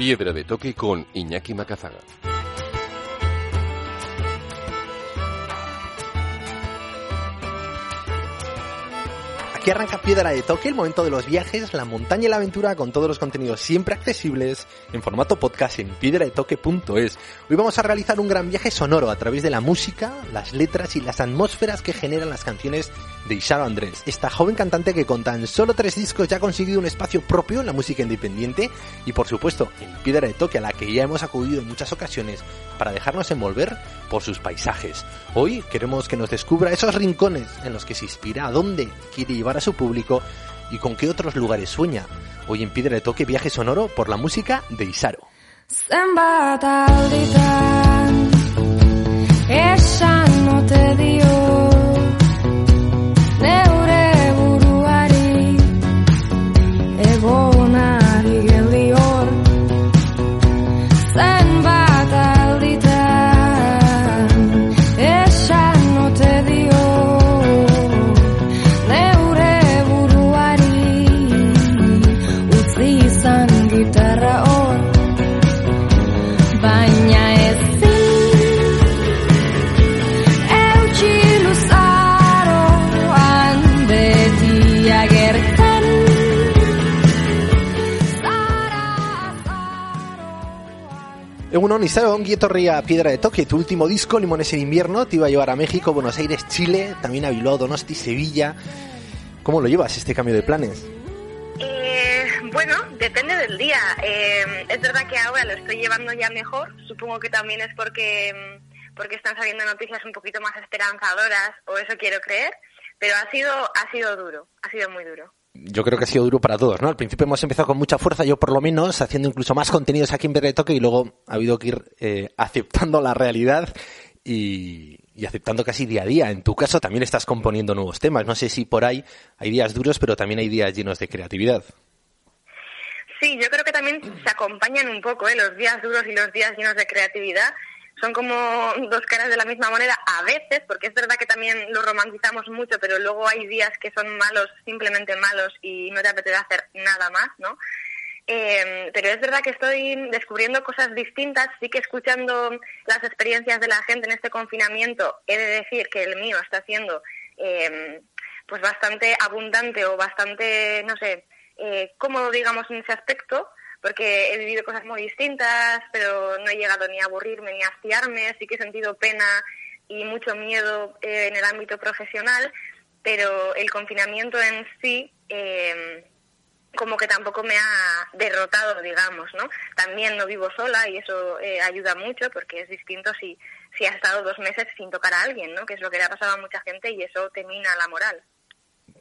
Piedra de Toque con Iñaki Macazaga. Aquí arranca Piedra de Toque, el momento de los viajes, la montaña y la aventura con todos los contenidos siempre accesibles en formato podcast en piedradetoque.es. Hoy vamos a realizar un gran viaje sonoro a través de la música, las letras y las atmósferas que generan las canciones de Isaro Andrés, esta joven cantante que con tan solo tres discos ya ha conseguido un espacio propio en la música independiente y por supuesto en Piedra de Toque a la que ya hemos acudido en muchas ocasiones para dejarnos envolver por sus paisajes. Hoy queremos que nos descubra esos rincones en los que se inspira, a dónde quiere llevar a su público y con qué otros lugares sueña. Hoy en Piedra de Toque viaje sonoro por la música de Isaro. Isaro, Ría Piedra de Toque, tu último disco, Limones en invierno, te iba a llevar a México, Buenos Aires, Chile, también a Bilbao, Donosti, Sevilla. ¿Cómo lo llevas este cambio de planes? Eh, bueno, depende del día. Eh, es verdad que ahora lo estoy llevando ya mejor, supongo que también es porque, porque están saliendo noticias un poquito más esperanzadoras, o eso quiero creer, pero ha sido, ha sido duro, ha sido muy duro yo creo que ha sido duro para todos, ¿no? Al principio hemos empezado con mucha fuerza, yo por lo menos, haciendo incluso más contenidos aquí en Verde Toque y luego ha habido que ir eh, aceptando la realidad y, aceptando casi día a día. En tu caso también estás componiendo nuevos temas. No sé si por ahí hay días duros, pero también hay días llenos de creatividad. Sí, yo creo que también se acompañan un poco, ¿eh? Los días duros y los días llenos de creatividad son como dos caras de la misma moneda a veces, porque es verdad que también lo romantizamos mucho, pero luego hay días que son malos, simplemente malos, y no te apetece hacer nada más, ¿no? Eh, pero es verdad que estoy descubriendo cosas distintas, sí que escuchando las experiencias de la gente en este confinamiento, he de decir que el mío está siendo eh, pues bastante abundante o bastante, no sé, eh, cómodo, digamos, en ese aspecto, porque he vivido cosas muy distintas, pero no he llegado ni a aburrirme ni a hastiarme, sí que he sentido pena y mucho miedo eh, en el ámbito profesional, pero el confinamiento en sí eh, como que tampoco me ha derrotado, digamos, ¿no? También no vivo sola y eso eh, ayuda mucho porque es distinto si, si has estado dos meses sin tocar a alguien, ¿no? Que es lo que le ha pasado a mucha gente y eso te mina la moral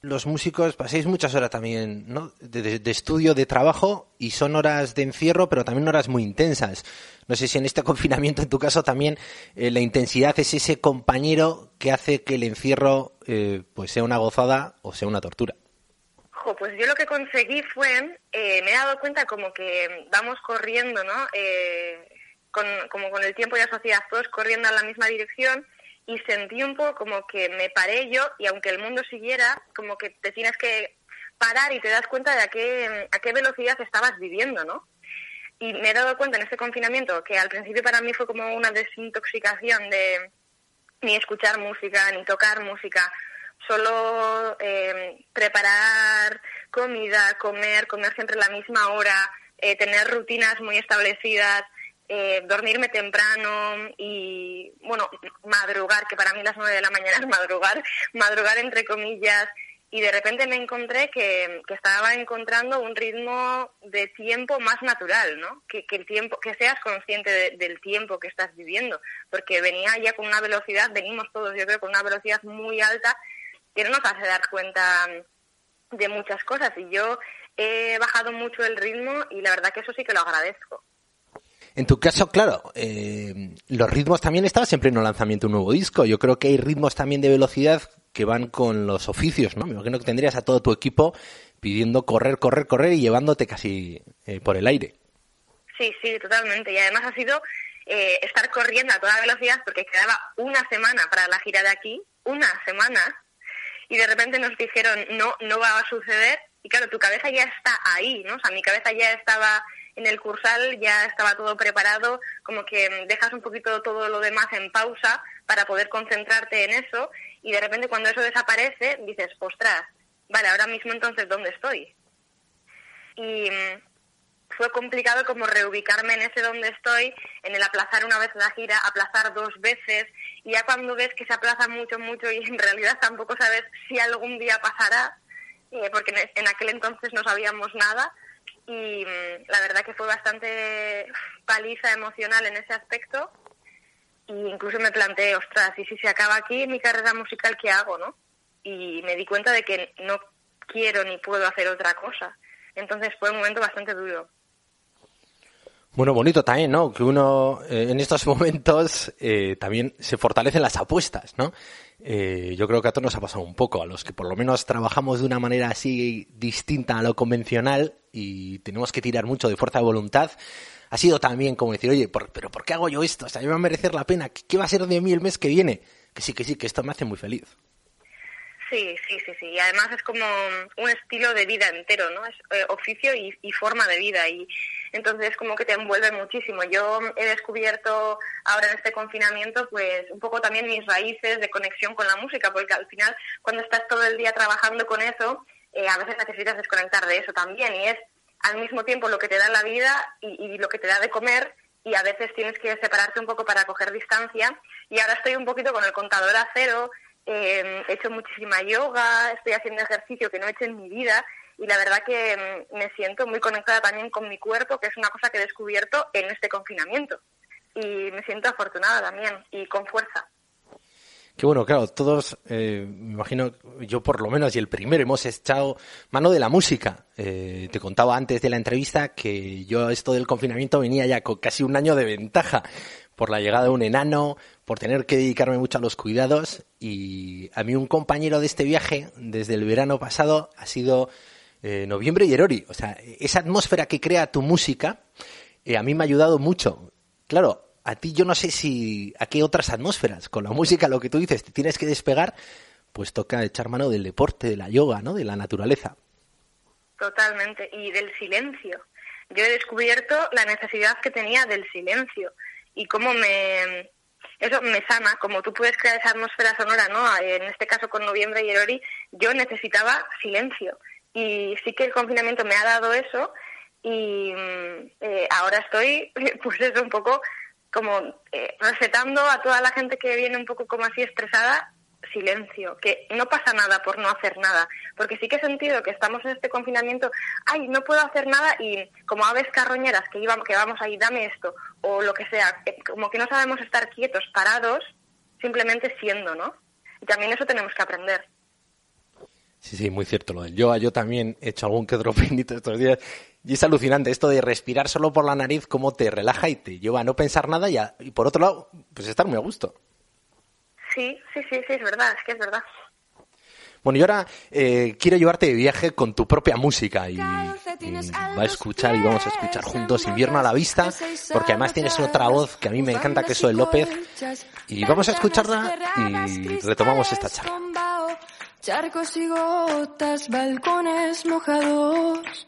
los músicos pasáis muchas horas también, ¿no? De, estudio, de trabajo, y son horas de encierro, pero también horas muy intensas. No sé si en este confinamiento, en tu caso, también eh, la intensidad es ese compañero que hace que el encierro eh, pues sea una gozada o sea una tortura. pues yo lo que conseguí fue, eh, me he dado cuenta como que vamos corriendo, ¿no? con, como con el tiempo y la sociedad, todos corriendo en la misma dirección y sentí un poco como que me paré yo y aunque el mundo siguiera, como que te tienes que parar y te das cuenta de a qué, a qué velocidad estabas viviendo, ¿no? Y me he dado cuenta en este confinamiento que al principio para mí fue como una desintoxicación de ni escuchar música, ni tocar música, solo eh, preparar comida, comer, comer siempre a la misma hora, eh, tener rutinas muy establecidas, eh, dormirme temprano y, bueno, madrugar, que para mí las nueve de la mañana es madrugar, madrugar entre comillas, y de repente me encontré que, estaba encontrando un ritmo de tiempo más natural, ¿no? Que, el tiempo, que seas consciente del tiempo que estás viviendo, porque venía ya con una velocidad, venimos todos, yo creo, con una velocidad muy alta que no nos hace dar cuenta de muchas cosas. Y yo he bajado mucho el ritmo y la verdad que eso sí que lo agradezco. En tu caso, claro, eh, los ritmos también estaba siempre en un lanzamiento un nuevo disco. Yo creo que hay ritmos también de velocidad que van con los oficios, ¿no? Me imagino que tendrías a todo tu equipo pidiendo correr, correr, correr y llevándote casi eh, por el aire. Sí, sí, totalmente. Y además ha sido eh, estar corriendo a toda velocidad porque quedaba una semana para la gira de aquí, una semana, y de repente nos dijeron, no, no va a suceder. Y claro, tu cabeza ya está ahí, ¿no? O sea, mi cabeza ya estaba en el cursal ya estaba todo preparado, como que dejas un poquito todo lo demás en pausa para poder concentrarte en eso y de repente cuando eso desaparece dices, ostras, vale, ahora mismo entonces, ¿dónde estoy? Y mm, fue complicado como reubicarme en ese donde estoy, en el aplazar una vez la gira, aplazar dos veces, y ya cuando ves que se aplaza mucho, mucho y en realidad tampoco sabes si algún día pasará, eh, porque en aquel entonces no sabíamos nada, y mm, la verdad que fue bastante paliza emocional en ese aspecto, y incluso me planteé, ostras, y si se acaba aquí mi carrera musical, ¿qué hago, no? Y me di cuenta de que no quiero ni puedo hacer otra cosa. Entonces fue un momento bastante duro. Bueno, bonito también, ¿no? Que uno eh, en estos momentos eh, también se fortalecen las apuestas, ¿no? Eh, yo creo que a todos nos ha pasado un poco, a los que por lo menos trabajamos de una manera así distinta a lo convencional y tenemos que tirar mucho de fuerza de voluntad. Ha sido también como decir, oye, pero ¿por qué hago yo esto? O sea, ¿me va a merecer la pena? ¿Qué va a ser de mí el mes que viene? Que sí, que sí, que esto me hace muy feliz. Sí, sí, sí, sí. Y además es como un estilo de vida entero, ¿no? Es oficio y, y forma de vida. Y entonces como que te envuelve muchísimo. Yo he descubierto ahora en este confinamiento pues un poco también mis raíces de conexión con la música, porque al final cuando estás todo el día trabajando con eso, eh, a veces necesitas desconectar de eso también y es al mismo tiempo lo que te da la vida y, lo que te da de comer y a veces tienes que separarte un poco para coger distancia y ahora estoy un poquito con el contador a cero, eh, he hecho muchísima yoga, estoy haciendo ejercicio que no he hecho en mi vida y la verdad que mm, me siento muy conectada también con mi cuerpo, que es una cosa que he descubierto en este confinamiento. Y me siento afortunada también y con fuerza. Qué bueno, claro, todos, eh, me imagino, yo por lo menos y el primero hemos echado mano de la música. Eh, te contaba antes de la entrevista que yo esto del confinamiento venía ya con casi un año de ventaja por la llegada de un enano, por tener que dedicarme mucho a los cuidados y a mí un compañero de este viaje desde el verano pasado ha sido eh, Noviembre y Erori. O sea, esa atmósfera que crea tu música eh, a mí me ha ayudado mucho. Claro, a ti yo no sé si a qué otras atmósferas. Con la música, lo que tú dices, te tienes que despegar, pues toca echar mano del deporte, de la yoga, ¿no? De la naturaleza. Totalmente. Y del silencio. Yo he descubierto la necesidad que tenía del silencio y cómo me, eso me sana, como tú puedes crear esa atmósfera sonora, ¿no? En este caso con Noviembre y Erori, yo necesitaba silencio y sí que el confinamiento me ha dado eso y mm, eh, ahora estoy, pues eso, un poco como eh, recetando a toda la gente que viene un poco como así estresada, silencio, que no pasa nada por no hacer nada, porque sí que he sentido que estamos en este confinamiento, ay, no puedo hacer nada y como aves carroñeras que, íbamos, que vamos ahí, dame esto, o lo que sea, eh, como que no sabemos estar quietos, parados, simplemente siendo, ¿no? Y también eso tenemos que aprender. Sí, sí, muy cierto lo del yoga. Yo también he hecho algún que otro penito estos días. Y es alucinante esto de respirar solo por la nariz, cómo te relaja y te lleva a no pensar nada y, y por otro lado, pues estar muy a gusto. Sí, sí, sí, sí, es verdad, es que es verdad. Bueno, y ahora eh, quiero llevarte de viaje con tu propia música y, va a escuchar y vamos a escuchar juntos Invierno a la vista, porque además tienes otra voz que a mí me encanta, que es de López, y vamos a escucharla y retomamos esta charla. Charcos y gotas, balcones mojados.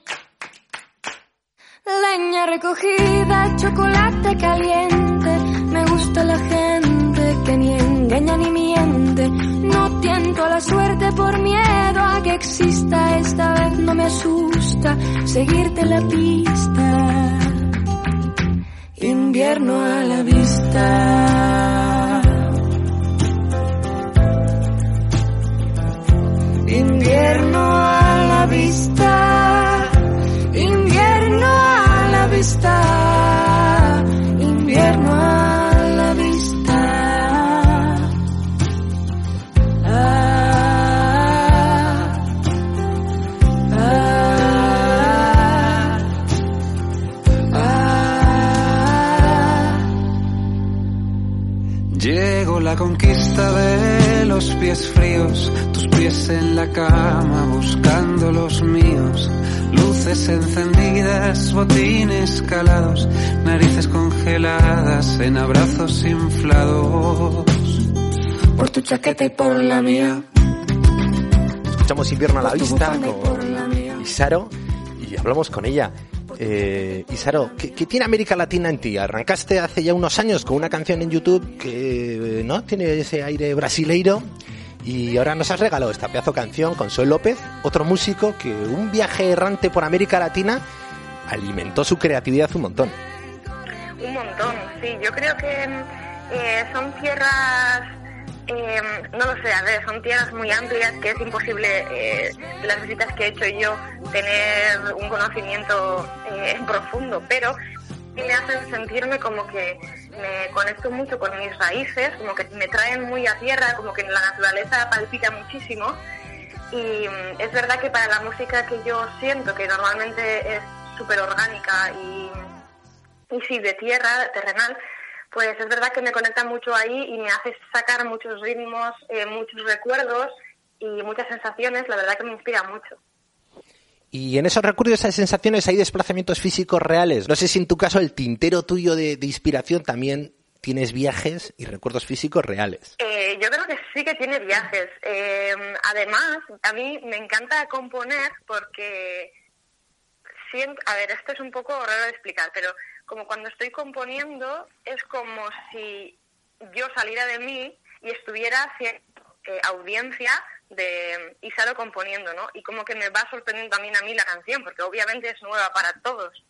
Leña recogida, chocolate caliente. Me gusta la gente que ni engaña ni miente. No tiento la suerte por miedo a que exista. Esta vez no me asusta seguirte la pista. Invierno a la vista. Invierno a la vista, invierno a la vista, calados, narices congeladas en abrazos inflados. Por tu chaqueta y por la mía. Escuchamos invierno a la vista con Isaro y hablamos con ella. Eh, Isaro, ¿qué, ¿qué, tiene América Latina en ti? Arrancaste hace ya unos años con una canción en YouTube que no tiene ese aire brasileiro y ahora nos has regalado esta pedazo canción con Sol López, otro músico que un viaje errante por América Latina alimentó su creatividad un montón. Un montón, sí. Yo creo que eh, son tierras eh, no lo sé, a ver, son tierras muy amplias que es imposible, eh, las visitas que he hecho yo, tener un conocimiento eh, profundo, pero me hacen sentirme como que me conecto mucho con mis raíces, como que me traen muy a tierra, como que la naturaleza palpita muchísimo. Y mm, es verdad que para la música que yo siento, que normalmente es súper orgánica y, y sí, de tierra, terrenal, pues es verdad que me conecta mucho ahí y me hace sacar muchos ritmos, eh, muchos recuerdos y muchas sensaciones, la verdad que me inspira mucho. Y en esos recuerdos, esas sensaciones, hay desplazamientos físicos reales. No sé si en tu caso el tintero tuyo de, de inspiración también tienes viajes y recuerdos físicos reales. Eh, yo creo que sí que tiene viajes. Eh, además, a mí me encanta componer porque siento, a ver, esto es un poco raro de explicar, pero como cuando estoy componiendo es como si yo saliera de mí y estuviera haciendo eh, audiencia de Isaro componiendo, ¿no? Y como que me va sorprendiendo también a mí la canción, porque obviamente es nueva para todos.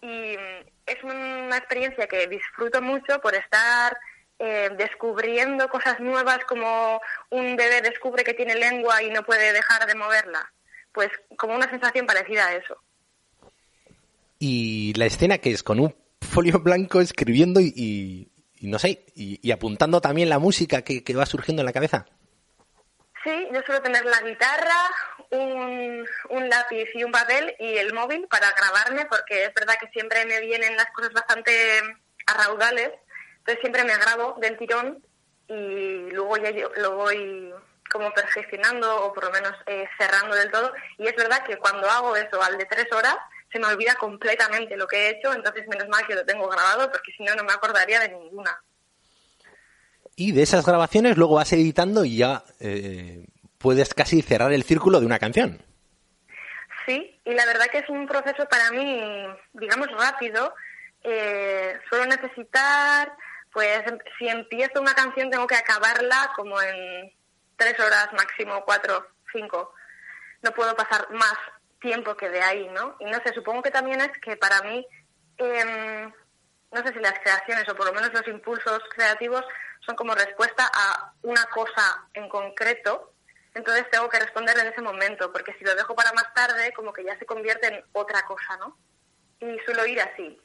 Y mm, es una experiencia que disfruto mucho por estar eh, descubriendo cosas nuevas como un bebé descubre que tiene lengua y no puede dejar de moverla. Pues como una sensación parecida a eso. Y la escena que es con un folio blanco escribiendo y, no sé, y, apuntando también la música que, va surgiendo en la cabeza. Sí, yo suelo tener la guitarra, un, lápiz y un papel y el móvil para grabarme, porque es verdad que siempre me vienen las cosas bastante a raudales, entonces siempre me grabo del tirón y luego ya yo lo voy como perfeccionando o por lo menos eh, cerrando del todo. Y es verdad que cuando hago eso al de tres horas, se me olvida completamente lo que he hecho, entonces menos mal que lo tengo grabado, porque si no, no me acordaría de ninguna. Y de esas grabaciones luego vas editando y ya eh, puedes casi cerrar el círculo de una canción. Sí, y la verdad que es un proceso para mí, digamos, rápido. Eh, suelo necesitar, pues, si empiezo una canción tengo que acabarla como en tres horas máximo, cuatro, cinco. No puedo pasar más tiempo que de ahí, ¿no? Y no sé, supongo que también es que para mí, eh, no sé si las creaciones o por lo menos los impulsos creativos son como respuesta a una cosa en concreto, entonces tengo que responder en ese momento, porque si lo dejo para más tarde, como que ya se convierte en otra cosa, ¿no? Y suelo ir así.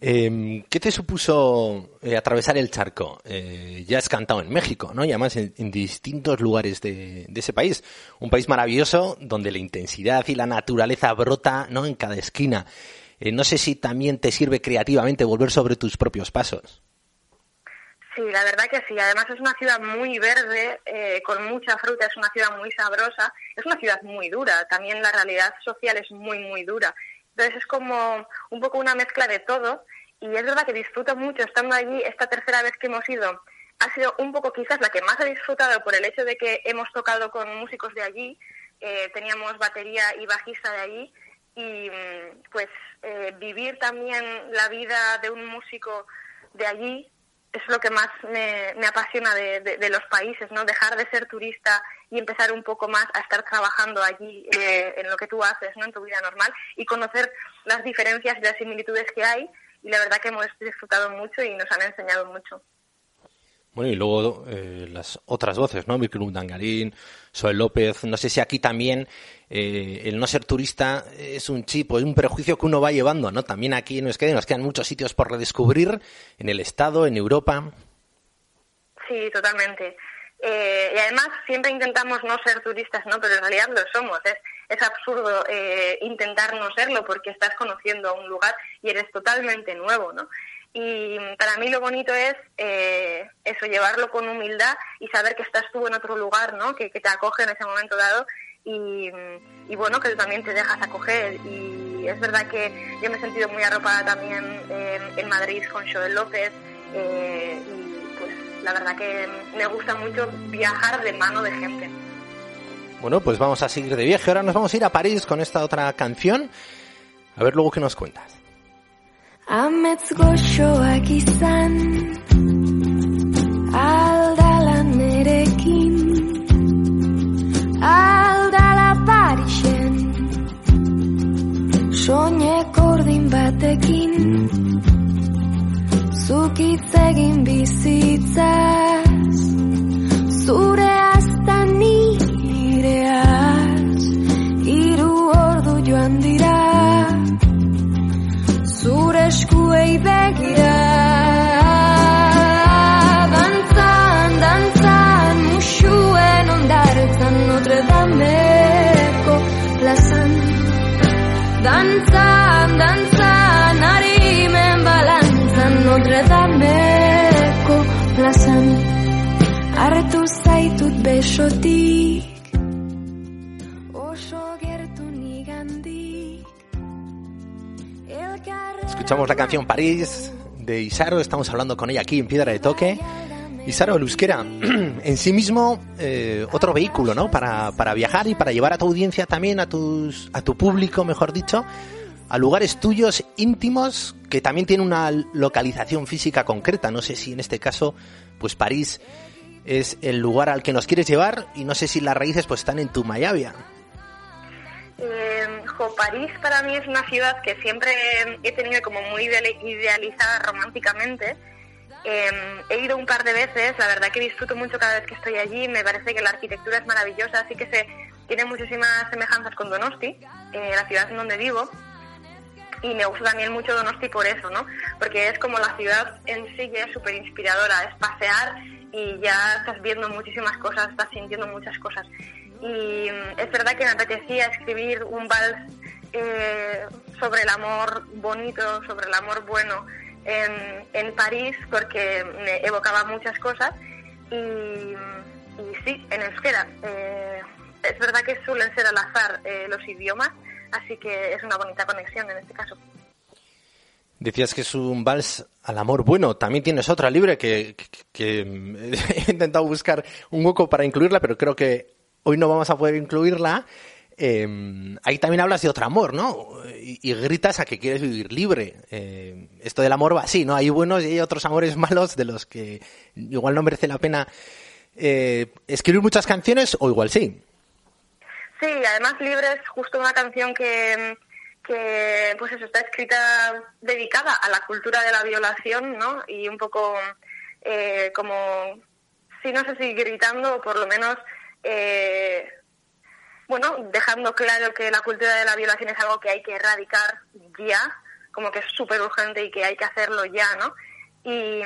Eh, ¿Qué te supuso eh, atravesar el charco? Eh, ya has cantado en México, ¿no? Y además en, distintos lugares de, de, ese país. Un país maravilloso donde la intensidad y la naturaleza brota, ¿no? En cada esquina. Eh, no sé si también te sirve creativamente volver sobre tus propios pasos. Sí, la verdad que sí. Además es una ciudad muy verde, eh, con mucha fruta, es una ciudad muy sabrosa, es una ciudad muy dura. También la realidad social es muy, muy dura. Entonces es como un poco una mezcla de todo. Y es verdad que disfruto mucho estando allí. Esta tercera vez que hemos ido ha sido un poco quizás la que más he disfrutado por el hecho de que hemos tocado con músicos de allí, eh, teníamos batería y bajista de allí. Y pues eh, vivir también la vida de un músico de allí es lo que más me, apasiona de, los países, ¿no? Dejar de ser turista y empezar un poco más a estar trabajando allí eh, en lo que tú haces, ¿no? En tu vida normal y conocer las diferencias y las similitudes que hay y la verdad que hemos disfrutado mucho y nos han enseñado mucho. Bueno, y luego eh, las otras voces, ¿no? Mikel Dangarín, Soel López. No sé si aquí también eh, el no ser turista es un chip o es un prejuicio que uno va llevando, ¿no? También aquí nos quedan, nos quedan muchos sitios por redescubrir en el Estado, en Europa. Sí, totalmente. Eh, y además siempre intentamos no ser turistas, ¿no? Pero en realidad lo somos. Es, es absurdo eh, intentar no serlo porque estás conociendo un lugar y eres totalmente nuevo, ¿no? Y para mí lo bonito es eh, eso, llevarlo con humildad y saber que estás tú en otro lugar, ¿no? Que, te acoge en ese momento dado y, bueno, que tú también te dejas acoger. Y es verdad que yo me he sentido muy arropada también en Madrid con Joel López eh, y pues la verdad que me gusta mucho viajar de mano de gente. Bueno, pues vamos a seguir de viaje. Ahora nos vamos a ir a París con esta otra canción A ver luego qué nos cuentas. Amets goxoak izan Aldala nerekin Aldala Parixen Soinek ordin batekin Zuk hitz egin bizitzaz Escuchamos la canción París de Isaro, estamos hablando con ella aquí en Piedra de Toque. Isaro, el euskera, en sí mismo eh, otro vehículo, ¿no? Para, para viajar y para llevar a tu audiencia también, a, tus, a tu público, mejor dicho, a lugares tuyos íntimos que también tienen una localización física concreta. No sé si en este caso, pues París es el lugar al que nos quieres llevar y no sé si las raíces pues están en tu Mayavia. Eh, París para mí es una ciudad que siempre he tenido como muy ideali- idealizada románticamente. Eh, he ido un par de veces, la verdad que disfruto mucho cada vez que estoy allí, me parece que la arquitectura es maravillosa, así que se tiene muchísimas semejanzas con Donosti, eh, la ciudad en donde vivo. Y me gusta también mucho Donosti por eso, ¿no? Porque es como la ciudad en sí que es súper inspiradora, es pasear y ya estás viendo muchísimas cosas, estás sintiendo muchas cosas. Y mm, es verdad que me apetecía escribir un vals eh, sobre el amor bonito, sobre el amor bueno en, en París, porque me evocaba muchas cosas. Y, y sí, en euskera. Eh, es verdad que suelen ser al azar eh, los idiomas, así que es una bonita conexión en este caso. Decías que es un vals al amor. Bueno, también tienes otra libre que, que- que, he intentado buscar un hueco para incluirla, pero creo que hoy no vamos a poder incluirla. Eh, ahí también hablas de otro amor, ¿no? Y, gritas a que quieres vivir libre. Eh, esto del amor va así, ¿no? Hay buenos y hay otros amores malos de los que igual no merece la pena eh, escribir muchas canciones o igual sí. Sí, además Libre es justo una canción que, que pues está escrita dedicada a la cultura de la violación, ¿no? Y un poco eh, como, sí, no sé si gritando o por lo menos, eh, bueno, dejando claro que la cultura de la violación es algo que hay que erradicar ya, como que es súper urgente y que hay que hacerlo ya, ¿no? Y,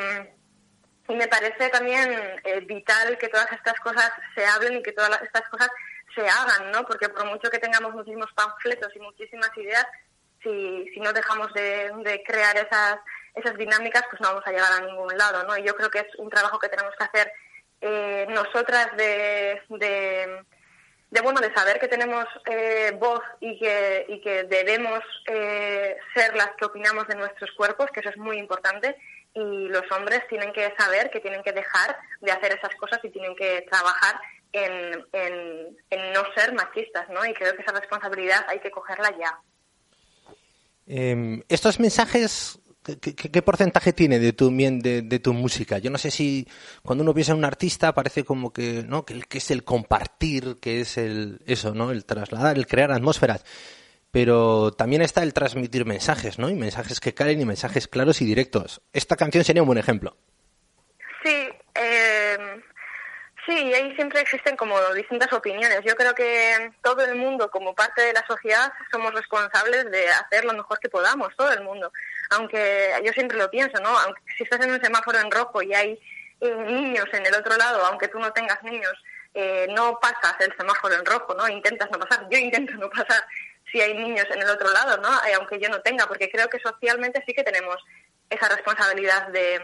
me parece también eh, vital que todas estas cosas se hablen y que todas estas cosas se hagan, ¿no? Porque por mucho que tengamos muchísimos panfletos y muchísimas ideas, si, si no dejamos de, de crear esas, esas dinámicas, pues no vamos a llegar a ningún lado, ¿no? Y yo creo que es un trabajo que tenemos que hacer eh, nosotras de, de, de, bueno, de saber que tenemos eh, voz y que, y que debemos eh, ser las que opinamos de nuestros cuerpos, que eso es muy importante, y los hombres tienen que saber que tienen que dejar de hacer esas cosas y tienen que trabajar en, en, en no ser machistas, ¿no? Y creo que esa responsabilidad hay que cogerla ya. Eh, estos mensajes, ¿qué, porcentaje tiene de tu, de, de tu música? Yo no sé si cuando uno piensa en un artista parece como que, ¿no? que, que es el compartir, que es el, eso, ¿no? El trasladar, el crear atmósferas. Pero también está el transmitir mensajes, ¿no? Y mensajes que calen y mensajes claros y directos. Esta canción sería un buen ejemplo. Sí, eh, sí, ahí siempre existen como distintas opiniones. Yo creo que todo el mundo, como parte de la sociedad, somos responsables de hacer lo mejor que podamos, todo el mundo. Aunque yo siempre lo pienso, ¿no? Aunque si estás en un semáforo en rojo y hay eh, niños en el otro lado, aunque tú no tengas niños, eh, no pasas el semáforo en rojo, ¿no? Intentas no pasar. Yo intento no pasar si hay niños en el otro lado, ¿no? Eh, aunque yo no tenga, porque creo que socialmente sí que tenemos esa responsabilidad de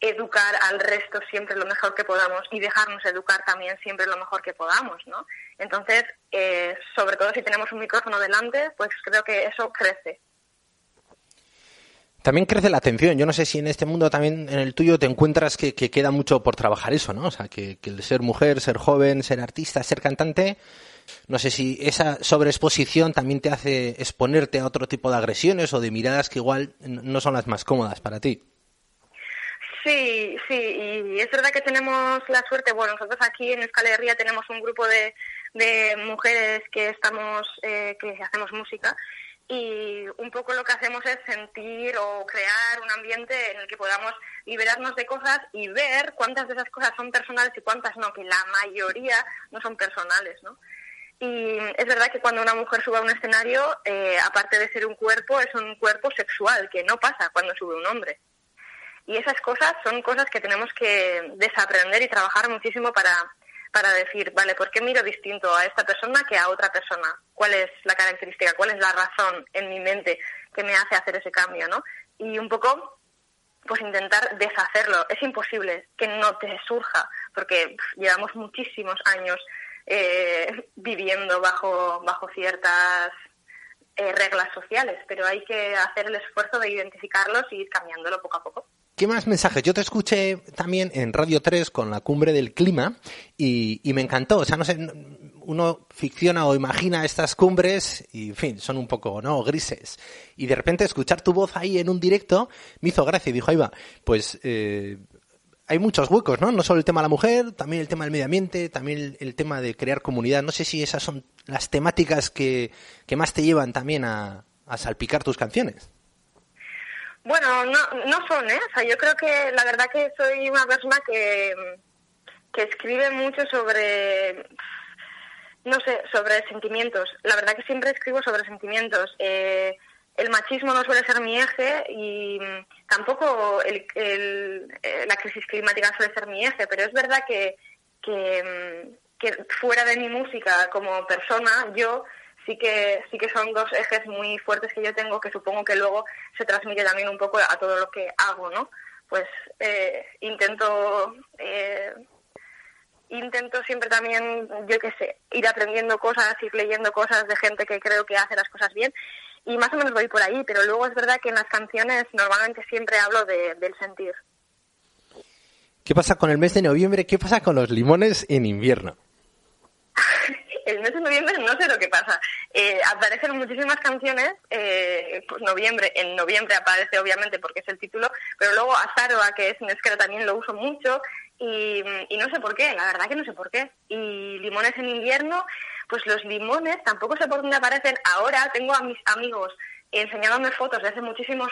educar al resto siempre lo mejor que podamos y dejarnos educar también siempre lo mejor que podamos, ¿no? Entonces, eh, sobre todo si tenemos un micrófono delante, pues creo que eso crece. También crece la atención. Yo no sé si en este mundo también, en el tuyo, te encuentras que, que queda mucho por trabajar eso, ¿no? O sea, que, que el ser mujer, ser joven, ser artista, ser cantante, No sé si esa sobreexposición también te hace exponerte a otro tipo de agresiones o de miradas que igual no son las más cómodas para ti. Sí, sí, y es verdad que tenemos la suerte, bueno, nosotros aquí en Escalería tenemos un grupo de, de mujeres que estamos, eh, que hacemos música y un poco lo que hacemos es sentir o crear un ambiente en el que podamos liberarnos de cosas y ver cuántas de esas cosas son personales y cuántas no, que la mayoría no son personales, ¿no? Y es verdad que cuando una mujer sube a un escenario, eh, aparte de ser un cuerpo, es un cuerpo sexual, que no pasa cuando sube un hombre. Y esas cosas son cosas que tenemos que desaprender y trabajar muchísimo para, para decir, vale, ¿por qué miro distinto a esta persona que a otra persona? ¿Cuál es la característica? ¿Cuál es la razón en mi mente que me hace hacer ese cambio, no? Y un poco, pues intentar deshacerlo. Es imposible que no te surja, porque llevamos muchísimos años eh, viviendo bajo, bajo ciertas eh, reglas sociales, pero hay que hacer el esfuerzo de identificarlos y ir cambiándolo poco a poco. ¿Qué más mensajes? Yo te escuché también en Radio 3 con la cumbre del clima y, me encantó. O sea, no sé, uno ficciona o imagina estas cumbres y, en fin, son un poco, ¿no? Grises. Y de repente escuchar tu voz ahí en un directo me hizo gracia y dijo, ahí va, pues eh, hay muchos huecos, ¿no? No solo el tema de la mujer, también el tema del medio ambiente, también el, tema de crear comunidad. No sé si esas son las temáticas que, que más te llevan también a salpicar tus canciones. Bueno, no, no son, ¿eh? O sea, yo creo que la verdad que soy una persona que, que escribe mucho sobre, no sé, sobre sentimientos. La verdad que siempre escribo sobre sentimientos. Eh, el machismo no suele ser mi eje y tampoco el, el, eh, la crisis climática suele ser mi eje, pero es verdad que, que, que fuera de mi música como persona, yo sí que sí que son dos ejes muy fuertes que yo tengo que supongo que luego se transmite también un poco a todo lo que hago no pues eh, intento eh, intento siempre también yo qué sé ir aprendiendo cosas ir leyendo cosas de gente que creo que hace las cosas bien y más o menos voy por ahí pero luego es verdad que en las canciones normalmente siempre hablo de, del sentir ¿Qué pasa con el mes de noviembre? ¿Qué pasa con los limones en invierno? El mes de noviembre no sé lo que pasa. Eh, aparecen muchísimas canciones, eh, pues noviembre, en noviembre aparece obviamente porque es el título, pero luego Azaroa, que es un esquema, también lo uso mucho y, no sé por qué, la verdad que no sé por qué. Y limones en invierno, pues los limones tampoco sé por dónde aparecen. Ahora tengo a mis amigos enseñándome fotos de hace muchísimos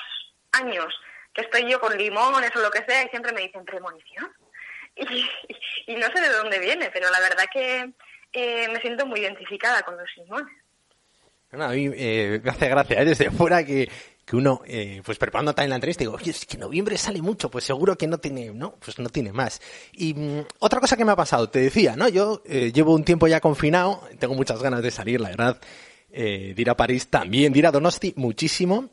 años que estoy yo con limones o lo que sea y siempre me dicen premonición. y no sé de dónde viene, pero la verdad que eh, me siento muy identificada con los limones. a mí eh, me hace gracia ¿eh? desde fuera que, que uno, eh, pues preparando también la entrevista, digo, es que noviembre sale mucho, pues seguro que no tiene, no, pues no tiene más. Y mm, otra cosa que me ha pasado, te decía, ¿no? Yo llevo un tiempo ya confinado, tengo muchas ganas de salir, la verdad, de ir a París también, de ir a Donosti muchísimo.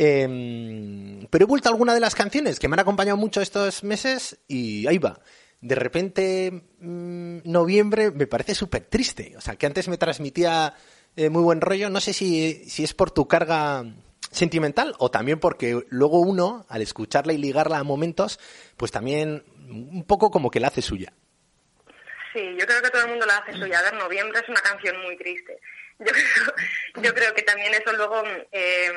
Em, pero he vuelto a alguna de las canciones que me han acompañado mucho estos meses y ahí va de repente mm, noviembre me parece súper triste. O sea, que antes me transmitía eh, muy buen rollo. No sé si, si es por tu carga sentimental o también porque luego uno, al escucharla y ligarla a momentos, pues también un poco como que la hace suya. Sí, yo creo que todo el mundo la hace suya. A ver, noviembre es una canción muy triste. Yo creo, yo creo que también eso luego... Eh,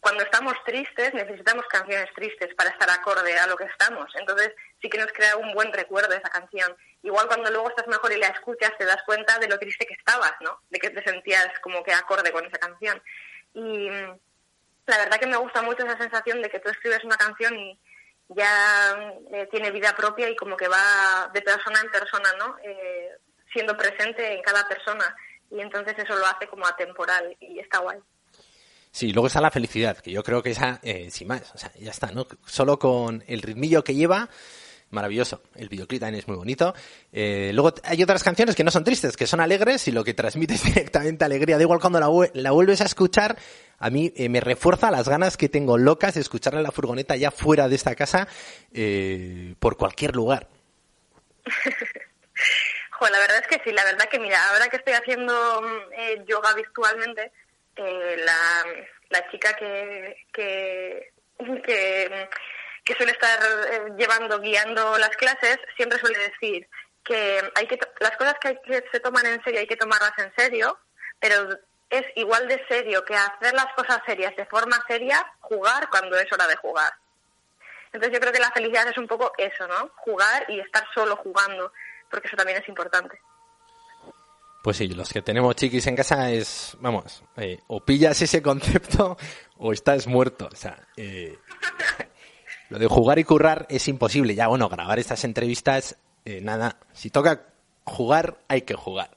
cuando estamos tristes necesitamos canciones tristes para estar acorde a lo que estamos. Entonces sí que nos crea un buen recuerdo esa canción. Igual cuando luego estás mejor y la escuchas te das cuenta de lo triste que estabas, ¿no? De que te sentías como que acorde con esa canción. Y mm, la verdad que me gusta mucho esa sensación de que tú escribes una canción y ya eh, tiene vida propia y como que va de persona en persona, ¿no? Eh, siendo presente en cada persona. Y entonces eso lo hace como atemporal y está guay. Sí, luego está la felicidad, que yo creo que esa, eh, sin más, o sea, ya está, ¿no? Solo con el ritmillo que lleva, maravilloso. El videoclip también es muy bonito. Eh, luego hay otras canciones que no son tristes, que son alegres y lo que transmite es directamente alegría. Da igual cuando la, vuelves a escuchar, a mí eh, me refuerza las ganas que tengo locas de escucharla en la furgoneta ya fuera de esta casa, por cualquier lugar. Joder, la verdad es que sí, la verdad que mira, ahora que estoy haciendo yoga virtualmente, eh, la, la, chica que, que, que, suele estar eh, llevando, guiando las clases, siempre suele decir que hay que las cosas que, hay que se toman en serio hay que tomarlas en serio, pero es igual de serio que hacer las cosas serias de forma seria, jugar cuando es hora de jugar. Entonces yo creo que la felicidad es un poco eso, ¿no? Jugar y estar solo jugando, porque eso también es importante. Pues sí, los que tenemos chiquis en casa es, vamos, eh, o pillas ese concepto o estás muerto. O sea, eh, lo de jugar y currar es imposible. Ya, bueno, grabar estas entrevistas, eh, nada, si toca jugar, hay que jugar.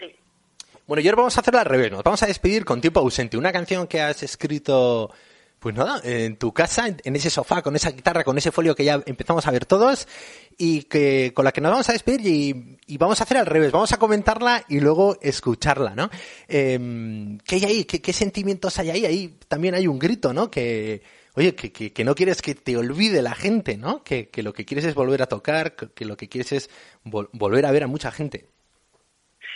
Sí. Bueno, y ahora vamos a hacerlo al revés. Nos vamos a despedir con tiempo ausente. Una canción que has escrito, pues nada, en tu casa, en ese sofá, con esa guitarra, con ese folio que ya empezamos a ver todos, y que con la que nos vamos a despedir y, vamos a hacer al revés. Vamos a comentarla y luego escucharla, ¿no? Eh, ¿Qué hay ahí? ¿Qué, qué sentimientos hay ahí? Ahí también hay un grito, ¿no? Que, oye, que, que, que no quieres que te olvide la gente, ¿no? Que, lo que quieres es volver a tocar, que, lo que quieres es vol- volver a ver a mucha gente.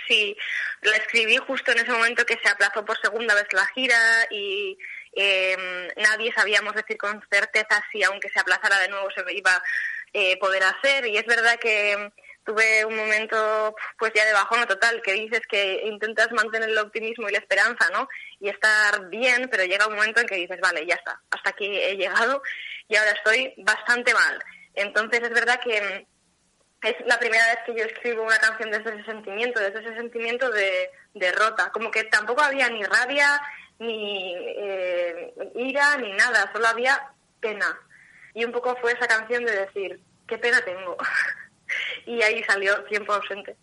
Sí, la escribí justo en ese momento que se aplazó por segunda vez la gira y eh, nadie sabíamos decir con certeza si aunque se aplazara de nuevo se iba a eh, poder hacer y es verdad que tuve un momento pues ya de bajón total que dices que intentas mantener el optimismo y la esperanza, ¿no? Y estar bien, pero llega un momento en que dices, vale, ya está, hasta aquí he llegado y ahora estoy bastante mal. Entonces es verdad que es la primera vez que yo escribo una canción desde ese sentimiento, desde ese sentimiento de derrota. Como que tampoco había ni rabia, ni eh, ira, ni nada, solo había pena. Y un poco fue esa canción de decir, qué pena tengo. y ahí salió tiempo ausente.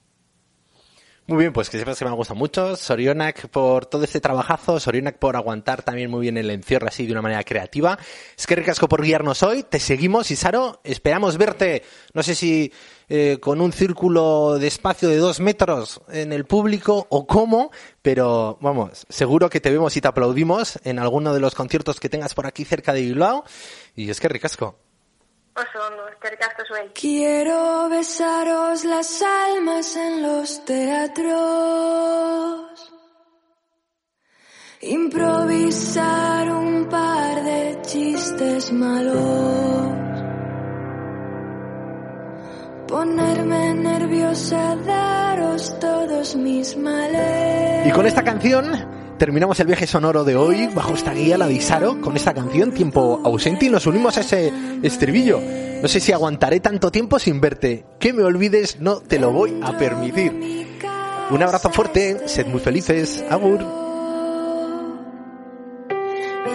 Muy bien, pues que sepas que me ha gustado mucho. Sorionak por todo este trabajazo, Sorionak por aguantar también muy bien el encierro así de una manera creativa. Es que ricasco por guiarnos hoy, te seguimos y Saro, esperamos verte, no sé si eh, con un círculo de espacio de dos metros en el público o cómo, pero vamos, seguro que te vemos y te aplaudimos en alguno de los conciertos que tengas por aquí cerca de Bilbao. Y es que ricasco. Zuei. Quiero besaros las almas en los teatros, improvisar un par de chistes malos, ponerme nerviosa, daros todos mis males. Y con esta canción terminamos el viaje sonoro de hoy bajo esta guía, la de Isaro, con esta canción, Tiempo Ausente, y nos unimos a ese estribillo. No sé si aguantaré tanto tiempo sin verte. Que me olvides, no te lo voy a permitir. Un abrazo fuerte, sed muy felices. Agur.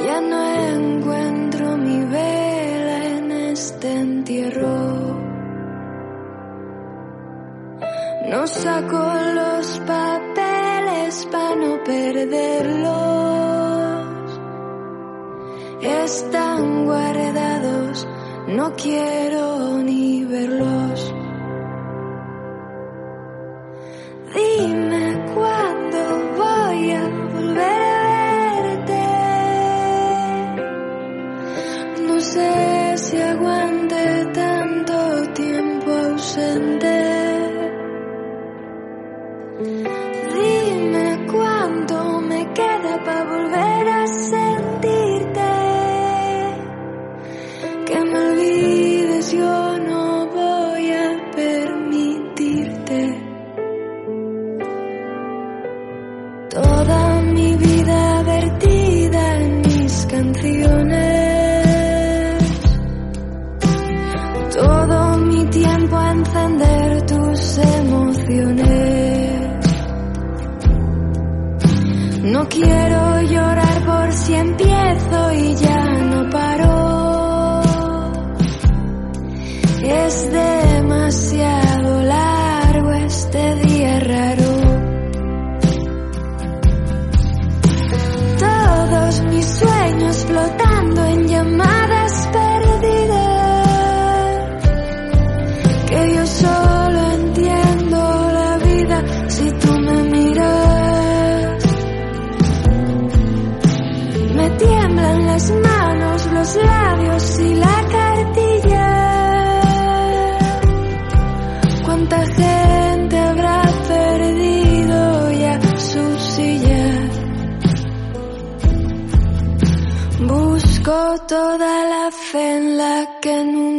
Ya no encuentro mi vela en este entierro. No saco los papeles para no perderlos. Están guardados, no quiero ni verlos.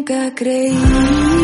Nunca creí.